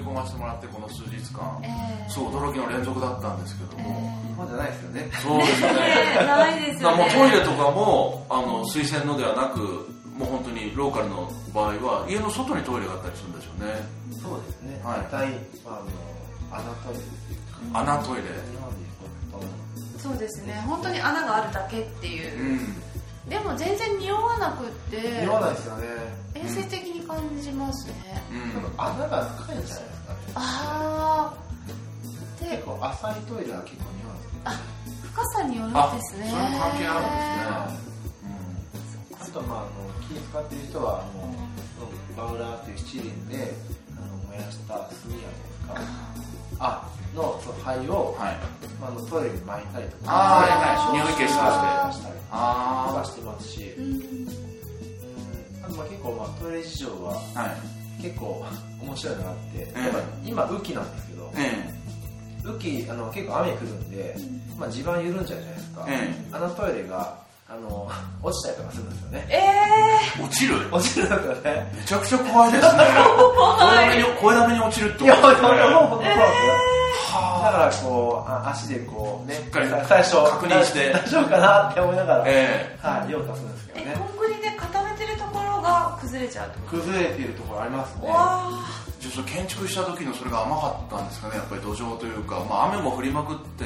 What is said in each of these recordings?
生活に溶け込ませてもらってこの数日間、そう驚きの連続だったんですけども、日本じゃないですよね。そうですよね。ないですよだからもうねトイレとかもあの水洗のではなくもう本当にローカルの場合は家の外にトイレがあったりするんでしょうね。そうですね。はい。大体、あの、穴トイレっていうか、穴トイレ。そうですね。本当に穴があるだけっていう。う、んでも全然匂わなくって。匂わないですよね。衛生的に感じますね、うん。穴が深いんじゃないですかね。ああで結構浅いトイレは結構匂わないです深さによるんあですね。それも関係あるんですね。あと、まあ、あの気使ってる人は、あの、バウラーっていう七輪で、あの、燃やした炭あるじゃないですか。あ、の、その灰を、はい。まあ、あのトイレに巻いたりとか。はいはい。匂い消しとして。したりとあかしてますし、うん。うん。あとまあ結構まあトイレ事情はあはい。結構面白いのがあって、えやっぱ今雨季なんですけど、え雨季あの結構雨降るんで、まあ、地盤緩んじゃうじゃないですか、え。あのトイレがあの落ちたりとかするんですよね。ええ落ちる？落ちるんですよね。めちゃくちゃ怖いですね。声だめに声だめに落ちるってい。やことですね本当に本当にそうなんですよだはからこうあ足でこうねしっかり最初確認して大丈夫かなって思い。ながら、あえはい。用を足すんですけどえねコンクリで固めてるところが崩れちゃう崩れてい。るところありますねじゃあ建築した時のそれが甘かったんですかねやっぱり土壌とい。うか、まあ、雨も降りまくって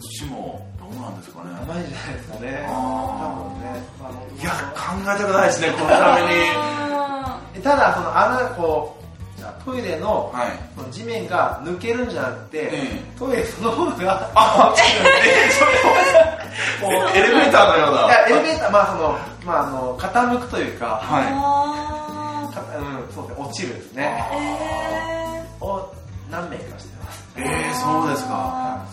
土もどうなんですかね。甘いじゃないですかね。多分ね、まあいや考えたくないですねこのために。あただその穴こうじゃあトイレのはい。その地面が抜けるんじゃなくて、えトイレそのものがあもうエレベーターのよういなやエレベーターまあそのまああの傾くというか、はあかうんそうですね落ちるですね。えを何名かしてます。いええそうですか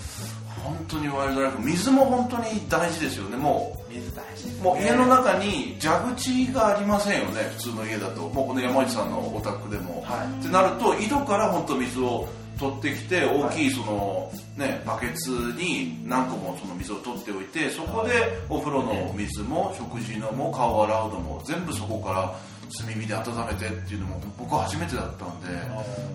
本当にワイルドライフ水も本当に大事ですよねも水大事ですうもう家の中に蛇口がありませんよね普通の家だと。もうこの山内さんのお宅でも、はい。ってなると井戸から本当水を取ってきて大きいその、ね、バケツに何個もその水を取っておいてそこでお風呂の水も食事のも顔を洗うのも全部そこから炭火で温めてっていうのも僕は初めてだったんで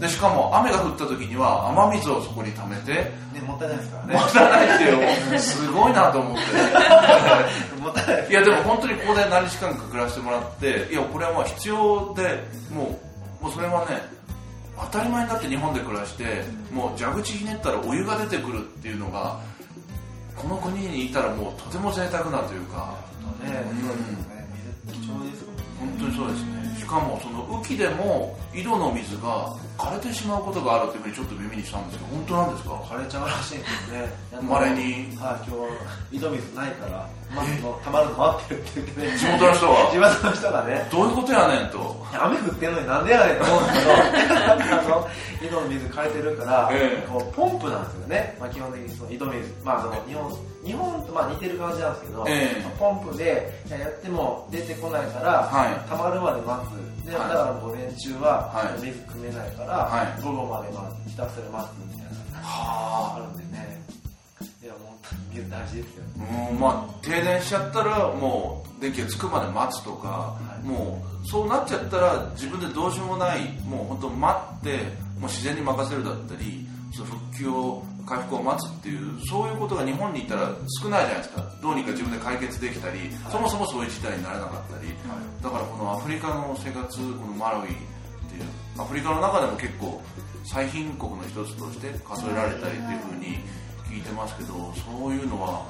でしかも雨が降った時には雨水をそこに溜めてねもったいないですからね。もったいないっていう すごいなと思って。もったいないいやでも本当にここで何日間か暮らしてもらっていやこれはまあ必要でもうもうそれはね当たり前になって日本で暮らしてもう蛇口ひねったらお湯が出てくるっていうのがこの国にいたらもうとても贅沢なというか。ねうん。貴重です本当にそうですね。しかもその雨季でも井戸の水が枯れてしまうことがあるっていうふうにちょっと耳にしたんですけど本当なんですか？枯れちゃうらしいんですね。稀に。はい今日井戸水ないから待つのたまるの待ってるって言ってね。地元の人は？地元の人がね。どういうことやねんと。雨降ってんのになんでやねんと思うんですけど。あの井戸の水枯れてるから、ええ。こうポンプなんですよね、まあ、基本的にその井戸水、まあ、あの日本日本とまあ似てる感じなんですけど、ええ。ポンプでいややっても出てこないから、はい。溜まるまで待つ。で、はい。だから午前中ははい。水汲めないから、はい。午後まで待つひたすら待つみたいなはああるんでね。いやもう水大事ですよ。うんまあ、停電しちゃったらもう電気がつくまで待つとか、い。もうそうなっちゃったら自分でどうしようもないもう本当待ってもう自然に任せるだったりその復旧を回復を待つっていうそういうことが日本にいたら少ないじゃないですか。どうにか自分で解決できたり、そもそもそういう事態にならなかったり、だからこのアフリカの生活このマラウイっていうアフリカの中でも結構最貧国の一つとして数えられたりっていうふうに聞聞いてますけどそういうのは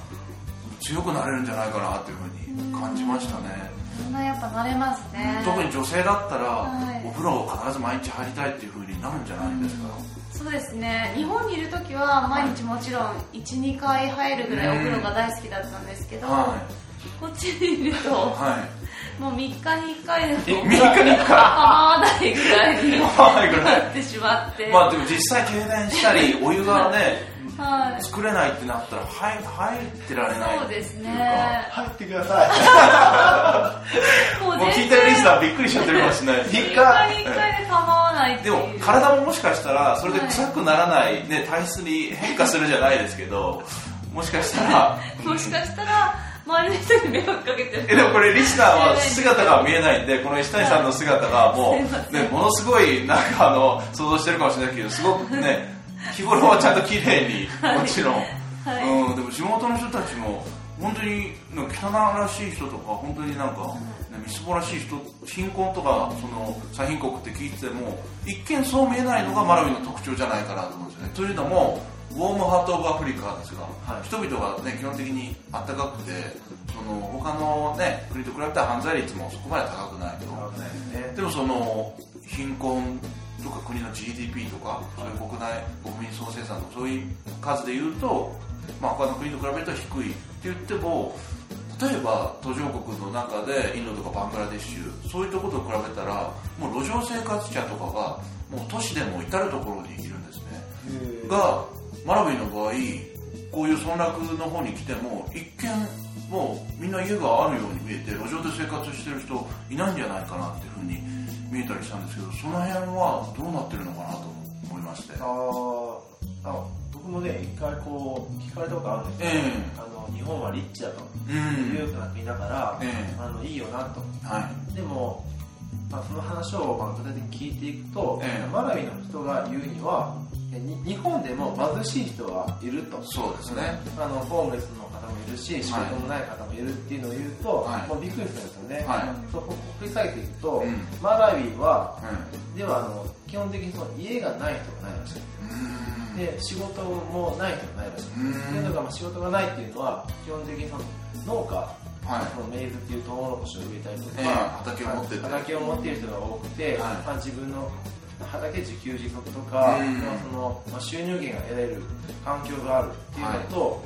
強くなれるんじゃないかなっていうふうに感じましたね、そんなやっぱ慣れますね。特に女性だったら、はい。お風呂を必ず毎日入りたいっていうふうになるんじゃないですか、そうですね。日本にいる時は毎日もちろん12回入るぐらいお風呂が大好きだったんですけど、はこっちにいるといはいもう3日に1回でも3日に1回？構わないぐらいに構わないぐらいなって。しまって、まあでも実際停電したりお湯がねはい。作れないってなったら入入ってられないそうですね。入ってくださもうもう聞いてるリスナーびっくりしちゃってるかもしれない。3日。に1回で構わないってでも体ももしかしたらそれで臭くならない、ね、体質に変化するじゃないですけどもしかしたら。もしかしたら周りの人に迷惑かけてる。えでもこれリスナーは 姿が見えないんでこの石谷さんの姿がもう、ね、ものすごいなんかあの想像してるかもしれないけどすごくね 日頃はちゃんと綺麗にもちろん、はい。うん、でも地元の人たちも本当に汚らしい人とか本当になんか、ね、みすぼらしい人貧困とかその最貧国って聞いてても一見そう見えないのがマラウイの特徴じゃないかなと思うんですよね。というのもウォームハート・オブ・アフリカですが、はい。人々が、ね、基本的にあったかくてその他の、ね、国と比べたら犯罪率もそこまで高くないと。ね。でもその貧困とか国の GDP とかそういう国内国民総生産とかそういう数で言うと、まあ、他の国と比べると低いって言っても例えば途上国の中でインドとかバングラデシュそういうところと比べたらもう路上生活者とかがもう都市でも至る所にいるんですね。がマラウイの場合こういう村落の方に来ても一見もうみんな家があるように見えて路上で生活してる人いないんじゃないかなっていうふうに見えたりしたんですけどその辺はどうなってるのかなと思いまして。あーあ僕もね一回こう聞かれたことあるんですよ、えあの日本はリッチだとえうん。裕福な国だから、ええ。あのいいよなと。はい。でも、まあ、その話をまあ具体的に聞いていくと、ええ。マラウイの人が言うには日本でも貧しい人はいると。そうですね。あのホームレスの方もいるし仕事もない方もいるっていうのを言うと、はい。もうびっくりするんですよね、はい。そうほ掘り下げていくと、うん。マラウイはうではあの基本的にその家がない人がないらしい。ん。で仕事もない人がないらしい。うん。っていうのが、まあ、仕事がないっていうのは基本的にその農家はい。そのメイズっていうトウモロコシを植えたりとか、ええ。畑を持ってて。畑を持っている人が多くて、はい。まあ、自分の畑自給自足とか、うん。まあそのまあ、収入源が得られる環境があるっていうのと、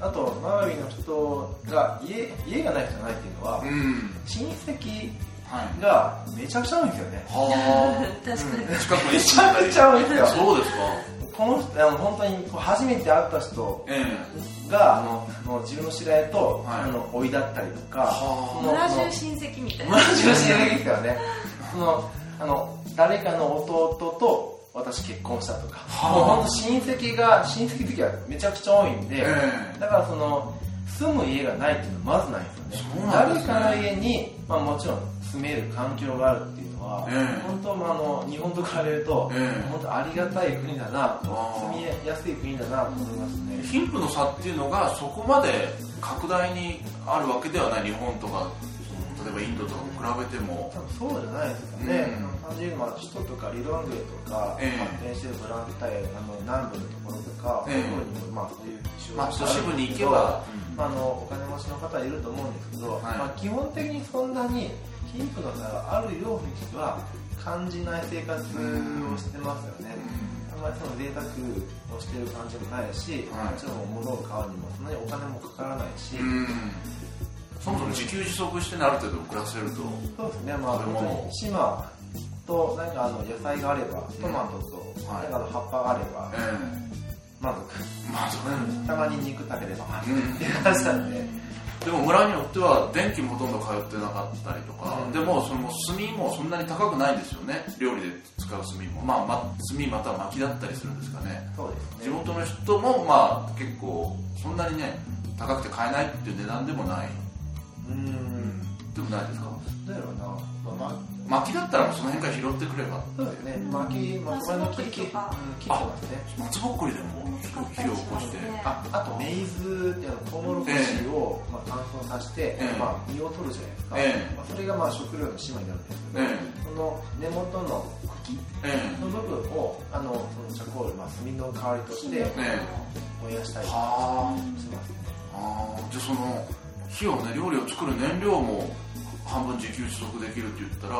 あとマラウイの人が家家がない人がないっていうのは、うん。親戚はい。がめちゃくちゃ多いんですよね。は 確かに。あ近くに。めちゃくちゃ多いんですよ。そうですかこの人あの本当にこう初めて会った人ええ。があのもう自分の知り合いと、はい。あの追いだったりとか、村中親戚みたいな。村中親戚ですからね。そのあの誰かの弟と私結婚したとか、はあ。もう本当親戚が親戚的はめちゃくちゃ多いんで、ええ。だからその住む家がないっていうのはまずないんですよね。ね。誰かの家に、まあ、もちろん住める環境があるっていうのは、ええ。本当、まあ、あの日本と比べると、ええ。本当ありがたい国だな住みやすい国だなと思いますね。貧富の差っていうのがそこまで拡大にあるわけではない日本とか例えばインドとか比べても。多分そうじゃないですかね、うん。単純にまあ首都とかリロングレとか、ええ。発展してるブランタイあの南部のところとか、ええ。そういうところにもまあそういう仕まあ都市部に行けば。まあ、あのお金持ちの方いると思うんですけど、はい。まあ、基本的にそんなに貧富の差があるようには感じない生活をしてますよね、あんまりその贅沢をしてる感じもないし、はい。もちろん物を買うにもそんなにお金もかからないし、うん。そもそも自給自足してねある程度暮らせるとそうですね、まあ、島となんかあの野菜があれば、トマトと、はい。なんかあの葉っぱがあればえ、満足。えまあそうねたまに肉食べれば満足うん。っていう感じなんで、でも村によっては電気もほとんど通ってなかったりとか、うん。でもその炭もそんなに高くないんですよね。料理で使う炭も。まあ、ま、炭または薪だったりするんですかね。そうですね。地元の人もまあ結構そんなにね高くて買えないっていう値段でもない、うーん、でもないですか？どうやろうな、まあまあ、薪だったらその辺から拾ってくれば。そうですね。薪松葉の木切松ぼってますね。松ぼっくりでも火を起こして。ああとメイズっていうのトウモロコシを、まあ、乾燥させて、ええ。まあ、実を取るじゃないですか、ええ。まあ、それがまあ食料の島になるんですけど、えその根元の茎ええ。の部分をあのそのチャコール、まあ、炭の代わりとしてええ。燃やしたりしはますね。ああー。じゃあその火をね料理を作る燃料も半分自給自足できるって言ったら、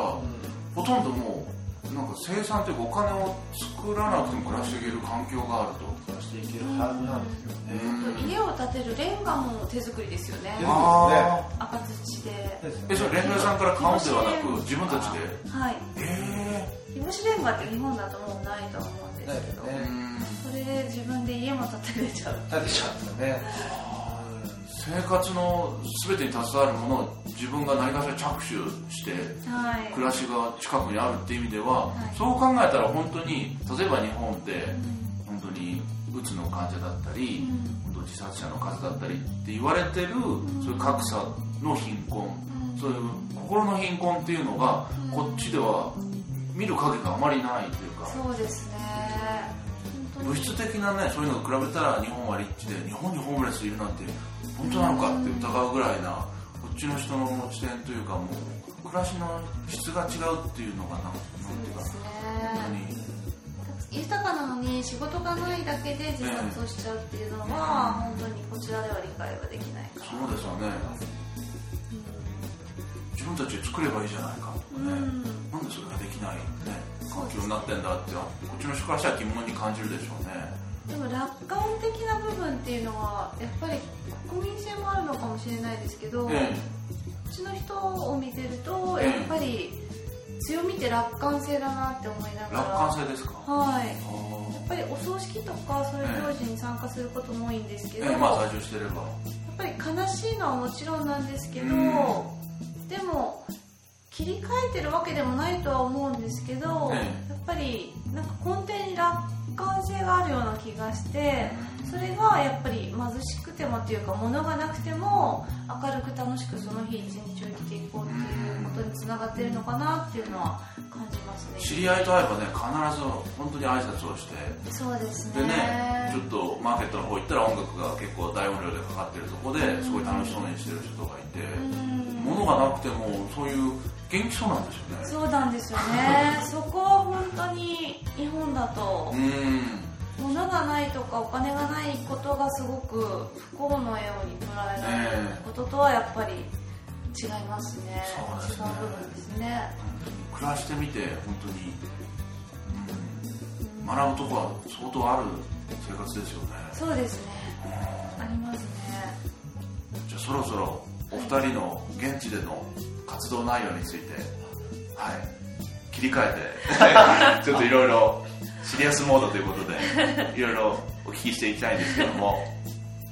ほとんどもうなんか生産というかお金を作らなくても暮らしていける環境があると。暮らしていけるはずなんですよね、家を建てるレンガも手作りですよね。手作りあ赤土で。えそれレンガ屋さんから買うんではなく自分たちで。はい。え日干しレンガって日本だともうないと思うんですけど、えねそれで自分で家も建てれちゃう立てちゃうんですよね生活の全てに携わるものを自分が何かしら着手してはい。暮らしが近くにあるっていう意味では、はい。そう考えたら本当に例えば日本って本当にうつの患者だったり、本当自殺者の数だったりって言われてる、そういう格差の貧困、そういう心の貧困っていうのが、こっちでは見る影があまりないというか、そうですね。物質的なねそういうのと比べたら日本はリッチで日本にホームレスいるなんて本当なのかって疑うぐらいなこっちの人の持ち点というかもう暮らしの質が違うっていうのがなんなんていうか。ね。に。豊かなのに仕事がないだけで自殺をしちゃうっていうのは、本当にこちらでは理解はできないかそうですよね。自分たちで作ればいいじゃないか。とかね、なんでそれができない、ね、環境になってんだってこっちの人からしたら疑問に感じるでしょうねでも楽観的な部分っていうのはやっぱり国民性もあるのかもしれないですけど、えうちの人を見てるとええ。やっぱり強みって楽観性だなって思いなえがら楽観性ですか？はい。やあっぱりお葬式とかそういう行事に参加することも多いんですけど、ええまあやっ在住してれば。ぱり悲しいのはもちろんなんですけど、うん。でも切り替えてるわけでもないとは思うんですけど、え。やっぱりなんか根底に楽観性があるような気がしてそれがやっぱり貧しくてもっていうか物がなくても明るく楽しくその日一日を生きていこうっていうことにつながってるのかなっていうのは感じますね。知り合いと会えばね必ず本当に挨拶をして。そうですでねねちょっとマーケットの方行ったら音楽が結構大音量でかかってるとこですごい楽しそうにしてる人がいて。うん物がなくてもそういう元気そうなんですよね。そうなんですよね。そこは本当に日本だとうん。物がないとかお金がないことがすごく不幸のように捉えられることとはやっぱり違いますね。そうですね。違う部分ですね。暮らしてみて本当に、うん、学ぶとこは相当ある生活ですよね。そうですね。うん。ありますね。じゃあそろそろお二人の現地での活動内容についてはい。切り替えて ちょっといろいろシリアスモードということでいろいろお聞きしていきたいんですけども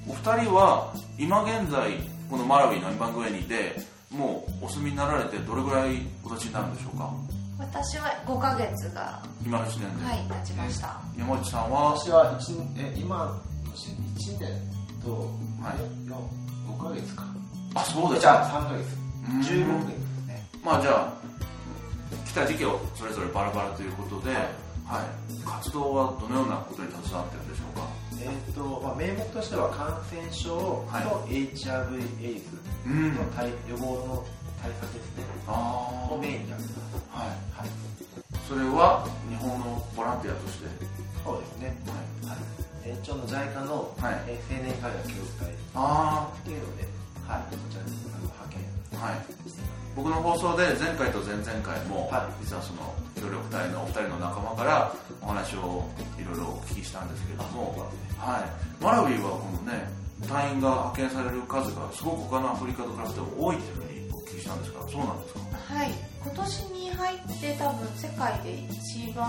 お二人は今現在このマラウィのエンバングエニでもうお住みになられてどれぐらいお経ちになるんでしょうか？私は5ヶ月が今の時点で、はい経ちました。山内さんは？私は一え今の年1年と、はい。よ5ヶ月かあそうですじゃかあ3ヶ月。うん。15ヶ月ですね。まあじゃあ来た時期をそれぞれバラバラということで、はい、活動はどのようなことに携わってるんでしょうか？えーとまあ、名目としては感染症とはい。HIV エイズうん。の対予防の対策ですね、あをメインにやってます。はい。はい。それは日本のボランティアとして？そうですね。はい。はい。えー一応の JICA の、青年海外協会あっていうので、はい、こちらにあの派遣あはい。僕の放送で前回と前々回も、はい。実はその協力隊のお二人の仲間からお話をいろいろお聞きしたんですけれども、はい、マラウィはこのね隊員が派遣される数がすごく他のアフリカと比べても多いというふうにお聞きしたんですがそうなんですか？はい。今年に入って多分世界で一番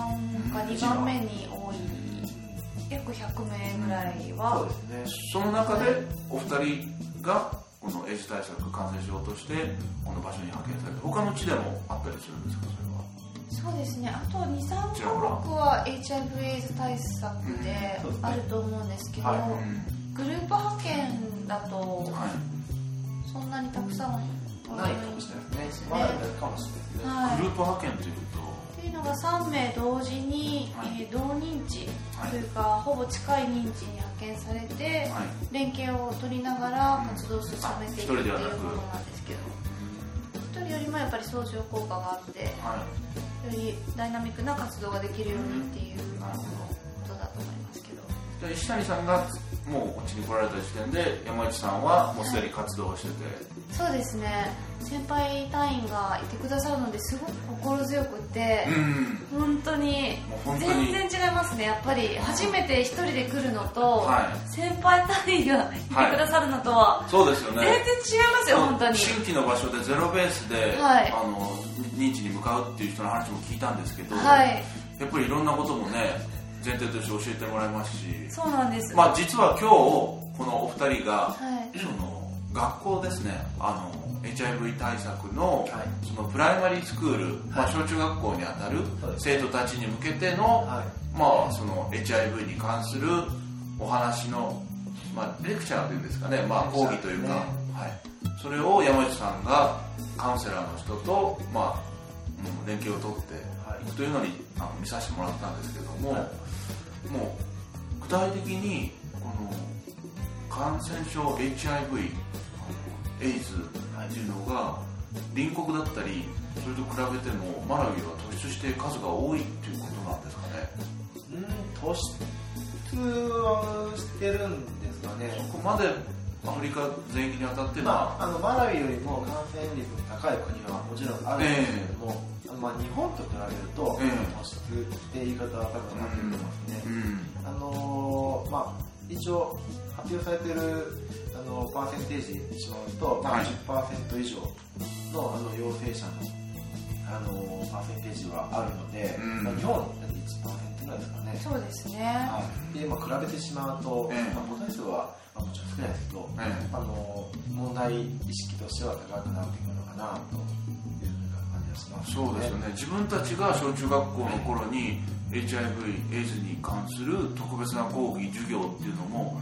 か2番目に多い。約100名ぐらいそうはですね。その中でお二人がこのエイズ対策感染症としてこの場所に派遣されて他の地でもあったりするんですか？それはそうですね。あと23カちらほら国は HIV エイズ対策であると思うんですけど、はい。うん。グループ派遣だとはい。そんなにたくさんないかもしれないですね。まだやるかもしれないグループ派遣というと？っていうのが3名同時に、はい。えー同認知はい。というか、ほぼ近い認知に派遣さ連携を取りながら活動を進めていくっていうものなんですけど。一人よりもやっぱり相乗効果があってよはい。りダイナミックな活動ができるようにっていうことだと思いますけど。じゃあ石谷さんがもうこっちに来られた時点で山内さんはもうすでに活動をしてて、そうですね。先輩隊員がいてくださるのですごく心強くって、うん。本当に全然違いますね。やっぱり初めて一人で来るのと、は先輩隊員がいてくださるのとは、そうですよね。全然違いますよ本当に。新規の場所でゼロベースで、はい。あの認知に向かうっていう人の話も聞いたんですけど、はい。やっぱりいろんなこともね前提として教えてもらいますし、そうなんです、まあ、実は今日このお二人が、はい。その学校ですねあの HIV 対策の,、はい。そのプライマリースクール、まあ、はい小中学校にあたる生徒たちに向けての、はい。まあ、その HIV に関するお話の、まあ、レクチャーというんですかね、まあ、講義というか、レクチャーはい、それを山内さんがカウンセラーの人と、まあうん、連携を取ってはい。いくというのにあの見させてもらったんですけども、はいもう具体的にこの感染症 HIV エイズっていうのが隣国だったりそれと比べてもマラウイは突出して数が多いっていうことなんですかね。うん突出はしてるんですかね。ここまでアフリカ全域に当たってままあ、あのマラウイよりも感染率の高い国はもちろんあるんですけれども、あのまあ、日本と比べると、ええ。突出って言い方は多分なってると思いますね、うん。あのーまあ、一応発表されてるあのパーセンテージにしまうと、まあはい。10%以上のあの陽性者の、あのーパーセンテージはあるので、うん。まあ、日本だって1%ぐらいですかね、そうですね、はい。でまあ、比べてしまうと、ええ。まあ、個体数は、まあ、もちろん少ないですけど、ええ。あの問題意識としては高くなってくるのかなというふうな感じがします、そうですよね。自分たちが小中学校の頃に HIV エイズに関する特別な講義授業っていうのも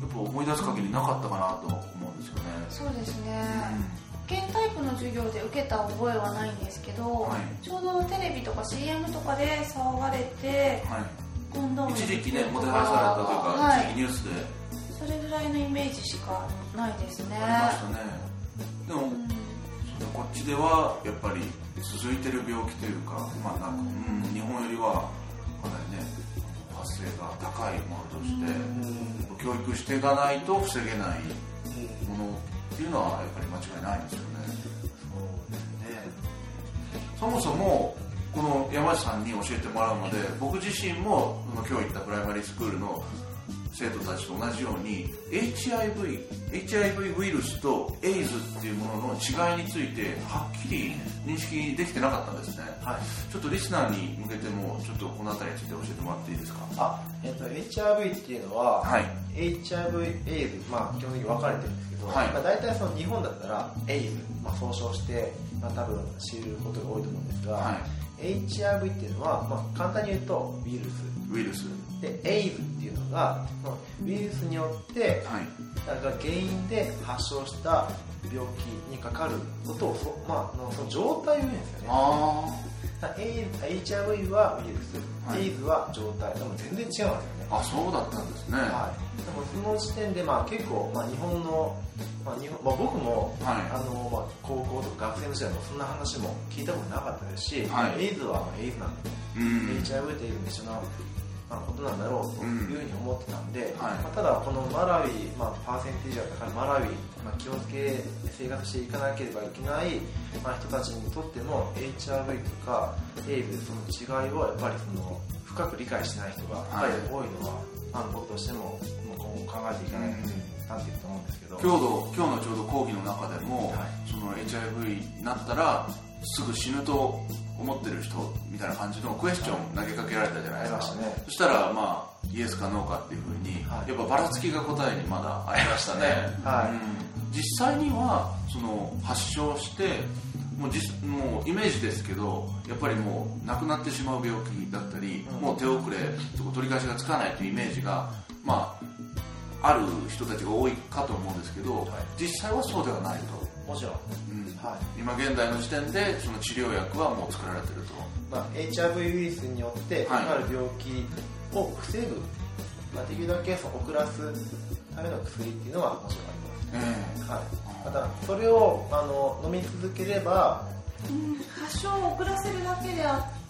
やっぱ思い出す限りなかったかなと思うんですよね。そうですね、保健体育の授業で受けた覚えはないんですけど、はい。ちょうどテレビとか CM とかで騒がれてはい。コンドームの一時期ねもてはやされたというか、はい。一時期ニュースで。それぐらいのイメージしかないですね。ありましたね。でも、うん。こっちではやっぱり続いてる病気というかまあなんか、うん、日本よりはかなりね発生が高いものとして、うん。教育していかないと防げないうんものっていうのはやっぱり間違いないんですよね。そうですね。そもそもこの山内さんに教えてもらうまで僕自身も今日行ったプライマリースクールの生徒たちと同じように HIV, HIV ウイルスとエイズっていうものの違いについてはっきり認識できてなかったんですね。はい。ちょっとリスナーに向けてもちょっとこの辺りについて教えてもらっていいですか？あ、えっと HIV っていうのは、はい。HIV エイズ、まあ、基本的に分かれてるんですけど、はい。まあ、大体その日本だったらエイズ、まあ、総称して、まあ、多分知ることが多いと思うんですが、は HIV っていうのは、まあ、簡単に言うとウイルス。ウイルスでエイズっていうのがウイルスによってはい。だから原因で発症した病気にかかることをそ,、まあ、のその状態を言うんですよね。あ HIV はウイルス、はい。エイズは状態。でも全然違うんですよね。ああそうだったんですね。ははい、でもその時点で、まあ、結構、まあ、日本の、まあ日本まあ、僕も、はい。あのまあ、高校とか学生の時代もそんな話も聞いたことなかったですし、はい。エイズはまあエイズなんだ、うん、HIV とエイズも一緒な、まあ、ことなんだろうというふうに思ってたんで、はい。まあ、ただこのマラウイ、まあ、パーセンテージが高いマラウイ、まあ、気をつけ生活していかなければいけない、まあ、人たちにとっても HIV とかエイズその違いをやっぱりその深く理解しない人がやっぱり多いのは、まあ、僕としても今後考えていかないとなっていると思うんですけど、今日の今日のちょうど講義の中でも、はい。その HIV になったらすぐ死ぬと思ってる人みたいな感じのクエスチョン投げかけられたじゃないですか、ね。そしたらまあイエスかノーかっていうふうに、はい。やっぱばらつきが答えにまだありましたね、はい。うん。実際にはその発症してもう実もうイメージですけどやっぱりもう亡くなってしまう病気だったり、うん。もう手遅れ取り返しがつかないというイメージがまあある人たちが多いかと思うんですけど、はい。実際はそうではないと、もちろん、うん。は今現代の時点でその治療薬はもう作られてると。まあ、HIV ウイルスによってかはい。かる病気を防ぐ、まあ、できるだけその遅らすための薬っていうのはもちろんありえます、はい、ただそれをあの飲み続ければうん発症を遅らせるだけであっ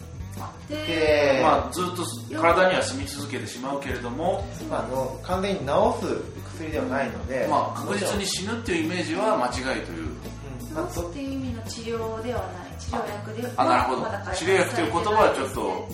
てまあ、ずっと体には住み続けてしまうけれども、まあ、あの完全に治す薬ではないので、まあ、確実に死ぬっていうイメージは間違いという治すっていう意味の治療ではない。治療薬ではあなるほど。治療薬という言葉はちょっと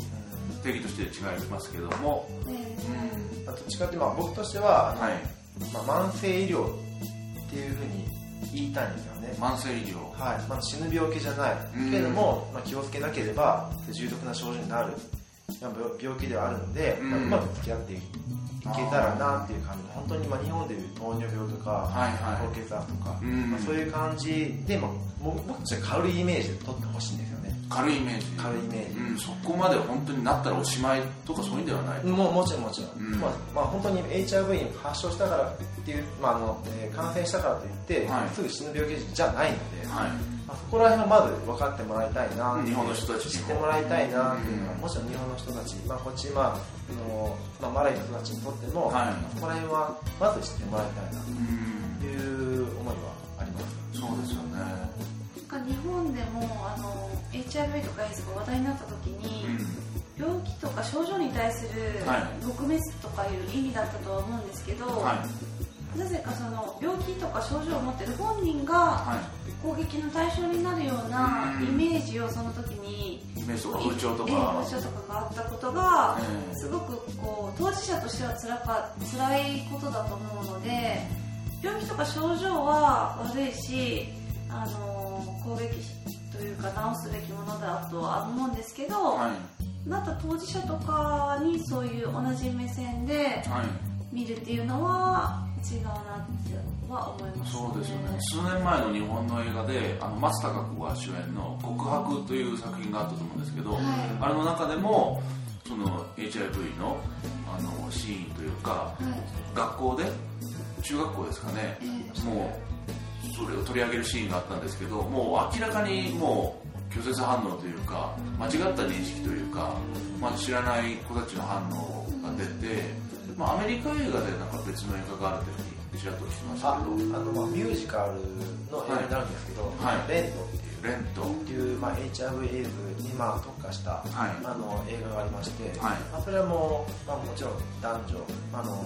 定義として違いますけども、ですね。うん。まあどっちかってまあ僕としてははい、まあ、慢性医療っていうふうに言いたいんですよね、慢性医療。はい。まあ、死ぬ病気じゃない。うん。けれども、まあ、気をつけなければ重篤な症状になる、まあ、病病気ではあるので、うん。まあ、うまく付き合っていけたらなっていう感じ。で本当にまあ日本でいう糖尿病とか、高血圧とか、うん。まあ、そういう感じ。で、まあ、僕僕たちは軽いイメージで取ってほしいんですよね。軽いイメージ。軽いイメージ、うん、そこまで本当になったらおしまいとかそういうんではない、もうもちろんもちろん、うん。まあまあ、本当に HIV に発症したからっていう、まああのえー感染したからといって、はい。すぐ死ぬ病気じゃないので、はい。まあ、そこら辺はまず分かってもらいたいな日本の人たち知ってもらいたいなっていうのは、うん。もちろん日本の人たち、まあ、こっち、まああのまあ、マライの人たちにとっても、はい。そこら辺はまず知ってもらいたいなうんという思いはあります。そうですよね。なんか日本でもあの HIV とかエイズが話題になった時に、うん。病気とか症状に対するはい。撲滅とかいう意味だったとは思うんですけど、はいなぜかその病気とか症状を持ってる本人がはい。攻撃の対象になるようなうん。イメージをその時にイメージとか風潮とええかがあったことがええすごくこう当事者としては辛か辛いことだと思うので病気とか症状は悪いしあの攻撃というか治すべきものだとは思うんですけど、はい。また当事者とかにそういう同じ目線ではい。見るっていうのは違うなっては思いますそうですよね。数年前の日本の映画であの松たか子が主演の「告白」という作品があったと思うんですけど、はい。あれの中でもその HIV のあのシーンというかはい。学校で中学校ですかね。えもうそれを取り上げるシーンがあったんですけどもう明らかにもう拒絶反応というか間違った認識というか、まあ、知らない子たちの反応が出て、まあ、アメリカ映画でなんか別の映画があるというふうにちらっと聞きましたああけどの、まあ、ミュージカルの映画になるんですけど「はい。レント」っていう。レント。っていう、まあ、HIV エイズに、まあ、特化した、はい。あの映画がありまして、はい。まあ、それはもう、まあ、もちろん男女あの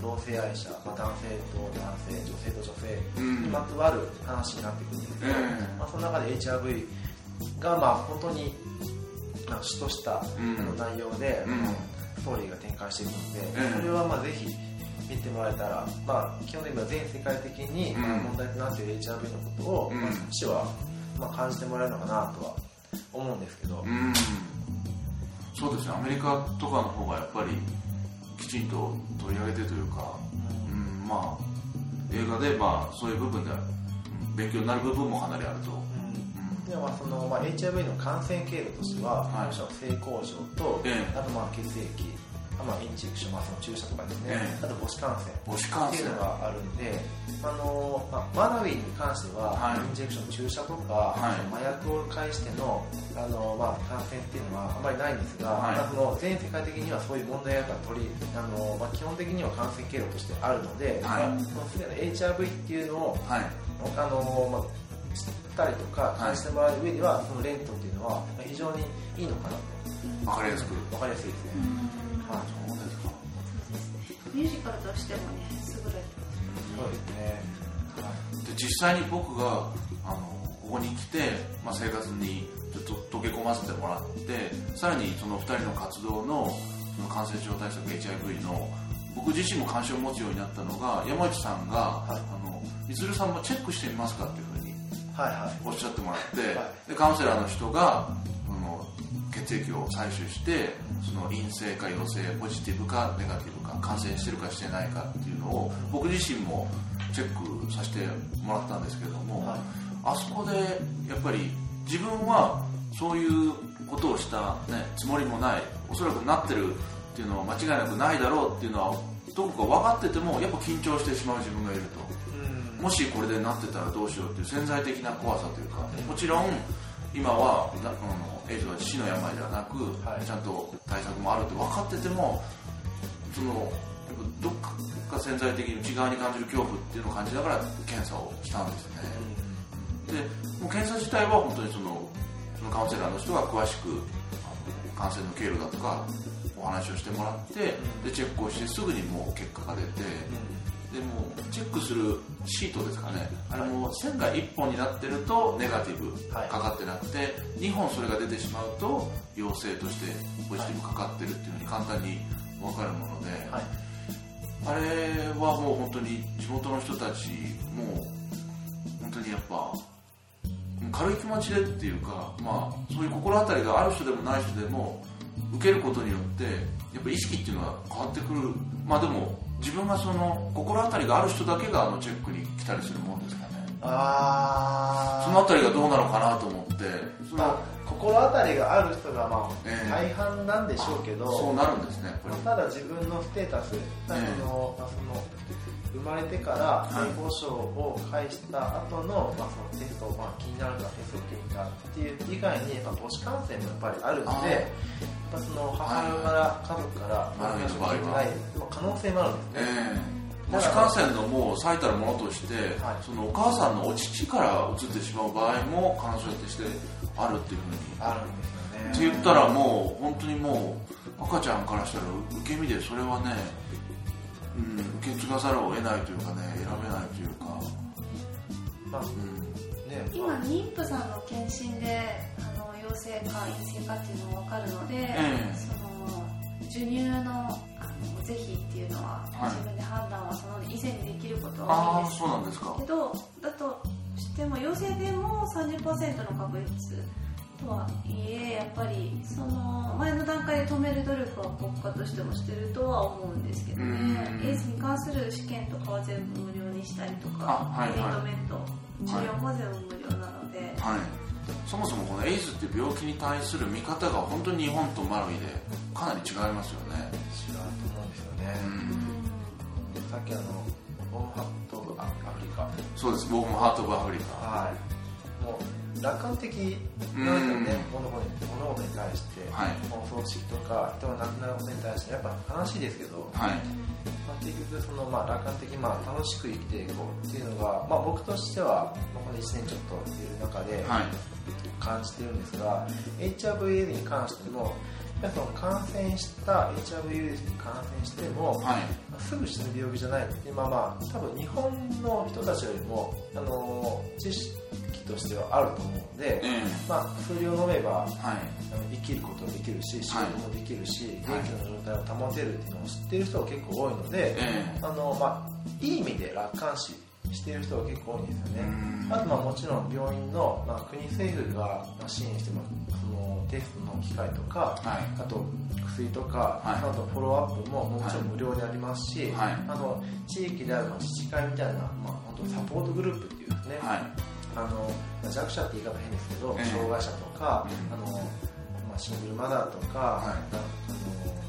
同性愛者、まあ、男性と男性女性と女性うん。にまつわる話になってくるんですけど、ええ。まあ、その中で HIV が、まあ、本当に主とした、う内容で、うんストーリーが展開していくので、ええそれはまあぜひ見てもらえたら、まあ、基本的には全世界的に、問題となっている HIV のことを、うん。まあ、少しは、まあ、感じてもらえるのかなとは思うんですけど、うん。そうですね。アメリカとかの方がやっぱりきちんと取り上げてというか、うん、まあ映画でまあそういう部分で勉強になる部分もかなりあると、でまあそのまあ、HIV の感染経路としては、はい。性交渉と、ええ。あとまあ血液、あまあ、インジェクション、まあ、その注射とかですね、ええ。あと母子感染母子感染。っていうのがあるんで、あのまあ、マナウィに関しては、はい。インジェクション注射とか、はい。麻薬を介してのあの、まあ、感染っていうのはあまりないんですが、はい。まあその全世界的にはそういう問題が取りあの、まあ、基本的には感染経路としてあるので、はい。まあ、そのすでに HIV っていうのをはい。あの、まあ、たりとか感じてもらう上では、そのレントっていうのは非常にいいのかなと。わかりやすく。分かりやすいですね、はいそうですかミュージカルとしてもね優れてそうですね、はい。で実際に僕があのここに来て、まあ、生活にちょっと溶け込ませてもらってさらにその2人の活動のその感染症対策 HIV の僕自身も関心を持つようになったのが山内さんが、はい。あのみつるさんもチェックしてみますかっていうおっしゃってもらって、はでカウンセラーの人がその血液を採取してその陰性か陽性ポジティブかネガティブか感染してるかしてないかっていうのを僕自身もチェックさせてもらったんですけれども、はい。あそこでやっぱり自分はそういうことをした、ね、つもりもないおそらくなってるっていうのは間違いなくないだろうっていうのはどこか分かっててもやっぱ緊張してしまう自分がいると。うんもしこれでなってたらどうしようっていう潜在的な怖さというかもちろん今はなあのエイズは死の病ではなく、はい。ちゃんと対策もあるって分かっててもそのどっか潜在的に内側に感じる恐怖っていうのを感じながら検査をしたんですね。でもう検査自体は本当にそのそのカウンセラーの人が詳しく感染の経路だとかお話をしてもらってでチェックをしてすぐにもう結果が出てでもうチェックするシートですかね。あれも線が1本になってるとネガティブはい。かかってなくて2本それが出てしまうと陽性としてポジティブかかってるっていうふうに簡単に分かるもので、はい。あれはもう本当に地元の人たちも本当にやっぱ軽い気持ちでっていうか、まあ、そういう心当たりがある人でもない人でも受けることによってやっぱ意識っていうのは変わってくる。まあでも自分がその心当たりがある人だけがあのチェックに来たりするもんですかね。ああそのあたりがどうなのかなと思って。そのまあ心当たりがある人がまあええ大半なんでしょうけど、そうなるんですねただ自分のステータス、そのまあ、その生まれてからはい性交渉を返した後の、まあ、そのテストを、まあ、気になるからテストを受けに行っていう以外に、まあ、母子感染もやっぱりあるので、やっぱその母親から、家族から、はいはいまあない可能性もあるんですね。ええ。母子感染のもう最たるものとして、はい。そのお母さんのお乳から移ってしまう場合も可能性としてあるっていうふうに。あるんですよね。って言ったらもう本当にもう赤ちゃんからしたら受け身でそれはね、うん、受け継がざるを得ないというかね選べないというか、まあうん、ね今妊婦さんの検診であの陽性か陰性かっていうのが分かるので、えその授乳のあの是非っていうのは、はい。自分で判断はその以前にできることああはいいんですそうなんですか。けどだとしても陽性でも30%の確率とはいえやっぱりその前の段階で止める努力は国家としてもしてるとは思うんですけどね。うん。エイズに関する試験とかは全部無料にしたりとかあはいはい。トリートメント治療も全部無料なので、はい。そもそもこのエイズっていう病気に対する見方が本当に日本とマラウイでかなり違いますよね。違うと思うんですよね。うん。さっきあの、カ。そうです。僕もハート・オブ・アフリカ。はい。もう楽観的なんですよね、物事に物事に対して、はい。もう葬式とか人が亡くなることに対してやっぱ悲しいですけど、はい。まあ、結局そのまあ楽観的にまあ楽しく生きていこうっていうのが、まあ、僕としてはまあこの1年ちょっといる中ではい。感じてるんですが、HIV に関してもその感染した HIV ウイルスに感染しても、はい。まあすぐ死ぬ病気じゃないでまあまあ多分日本の人たちよりもあの知識としてはあると思うので、ええ。まあ、薬を飲めばはい。あの生きることができるし仕はい。事もできるし、はい。元気な状態を保てるっていうのを知っている人が結構多いので、えあのまあ、いい意味で楽観視している人が結構多いんですよえね。あとまあもちろん病院の、まあ、国政府がまあ支援してます。そのテストの機械とか、はい。あと薬とか、はい。あとフォローアップももちろん無料でありますし、はい。あの地域であるまあ自治会みたいな、まあ、本当サポートグループっていうですね、はい。あのまあ弱者って言い方変ですけど、ええ。障害者とか、うん。あのまあ、シングルマザーとか、はい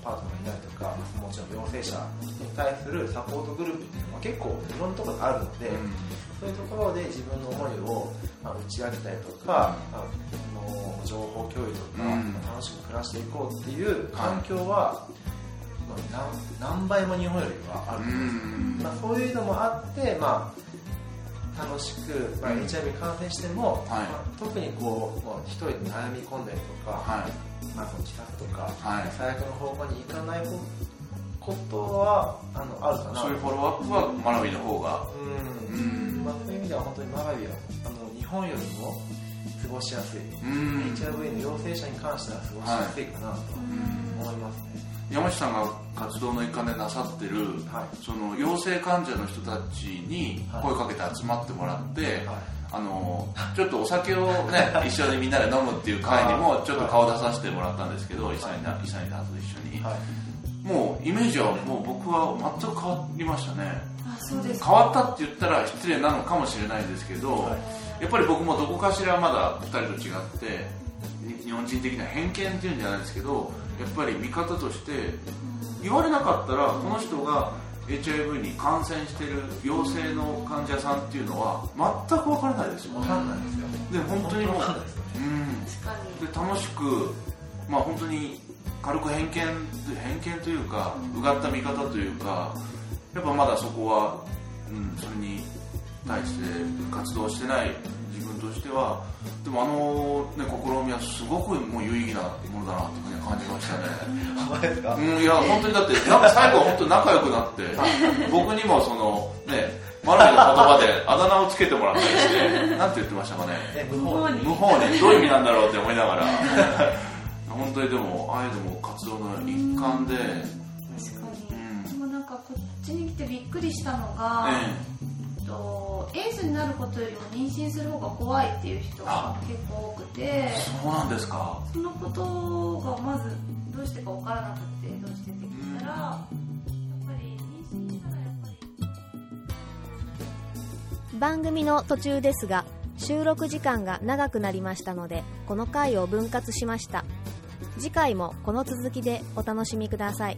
パートナーいないとかもちろん陽性者に対するサポートグループっていうのは結構いろんなところにあるので、うん。そういうところで自分の思いを、まあ、打ち明けたりとか、あの情報共有とか、うん。楽しく暮らしていこうっていう環境は、まあ、何何倍も日本よりはあるんです、うん。まあ、そういうのもあって、まあ、楽しく、まあ、うん。HIV 感染しても、はい。まあ、特にこう、まあ、一人で悩み込んだりとか、はいまあ、その自殺とか、はい。最悪の方向に行かないことはあのあるかな。そういうフォローアップはマラウイの方が。うん。うん。まあ、そういう意味では本当にマラウイはあの日本よりも過ごしやすい、うん。HIV の陽性者に関しては過ごしやすいかなと思いますね、山下さんが活動の一環でなさってる、はい。その陽性患者の人たちに声かけて集まってもらって、はいあのちょっとお酒をね 一緒にみんなで飲むっていう会にもちょっと顔出させてもらったんですけど、イサイナイサイナと一緒に、はい。もうイメージはもう僕は全く変わりましたね。あそうです変わったって言ったら失礼なのかもしれないですけど、はい。やっぱり僕もどこかしらまだ2人と違ってに日本人的な偏見っていうんじゃないですけどやっぱり見方として言われなかったらこの人が HIV に感染してる陽性の患者さんっていうのは全く分からないですよ。分かんないですよ。で本当にもううん。で楽しくまあ本当に軽く偏見偏見というかうがった見方というかやっぱまだそこは、うん、それに対して活動してない自分としてはでもあの、ね、試みはすごくもう有意義なものだなというふうに感じましたね。うんいや本当にだってなんか最後は本当に仲良くなって 僕にもそのねマライの言葉であだ名をつけてもらったりしてなんて言ってましたかね。え無法に。無法に。どういう意味なんだろうって思いながら。本当にでもああいうのも活動の一環で、確かうん。にでもなんかこっちに来てびっくりしたのが、えとエイズになることよりも妊娠する方が怖いっていう人が結構多くて。えそうなんですか。そのことがまずどうしてか分からなくてどうしてって聞いたら、やっぱり妊娠したらやっぱり。番組の途中ですが収録時間が長くなりましたのでこの回を分割しました。次回もこの続きでお楽しみください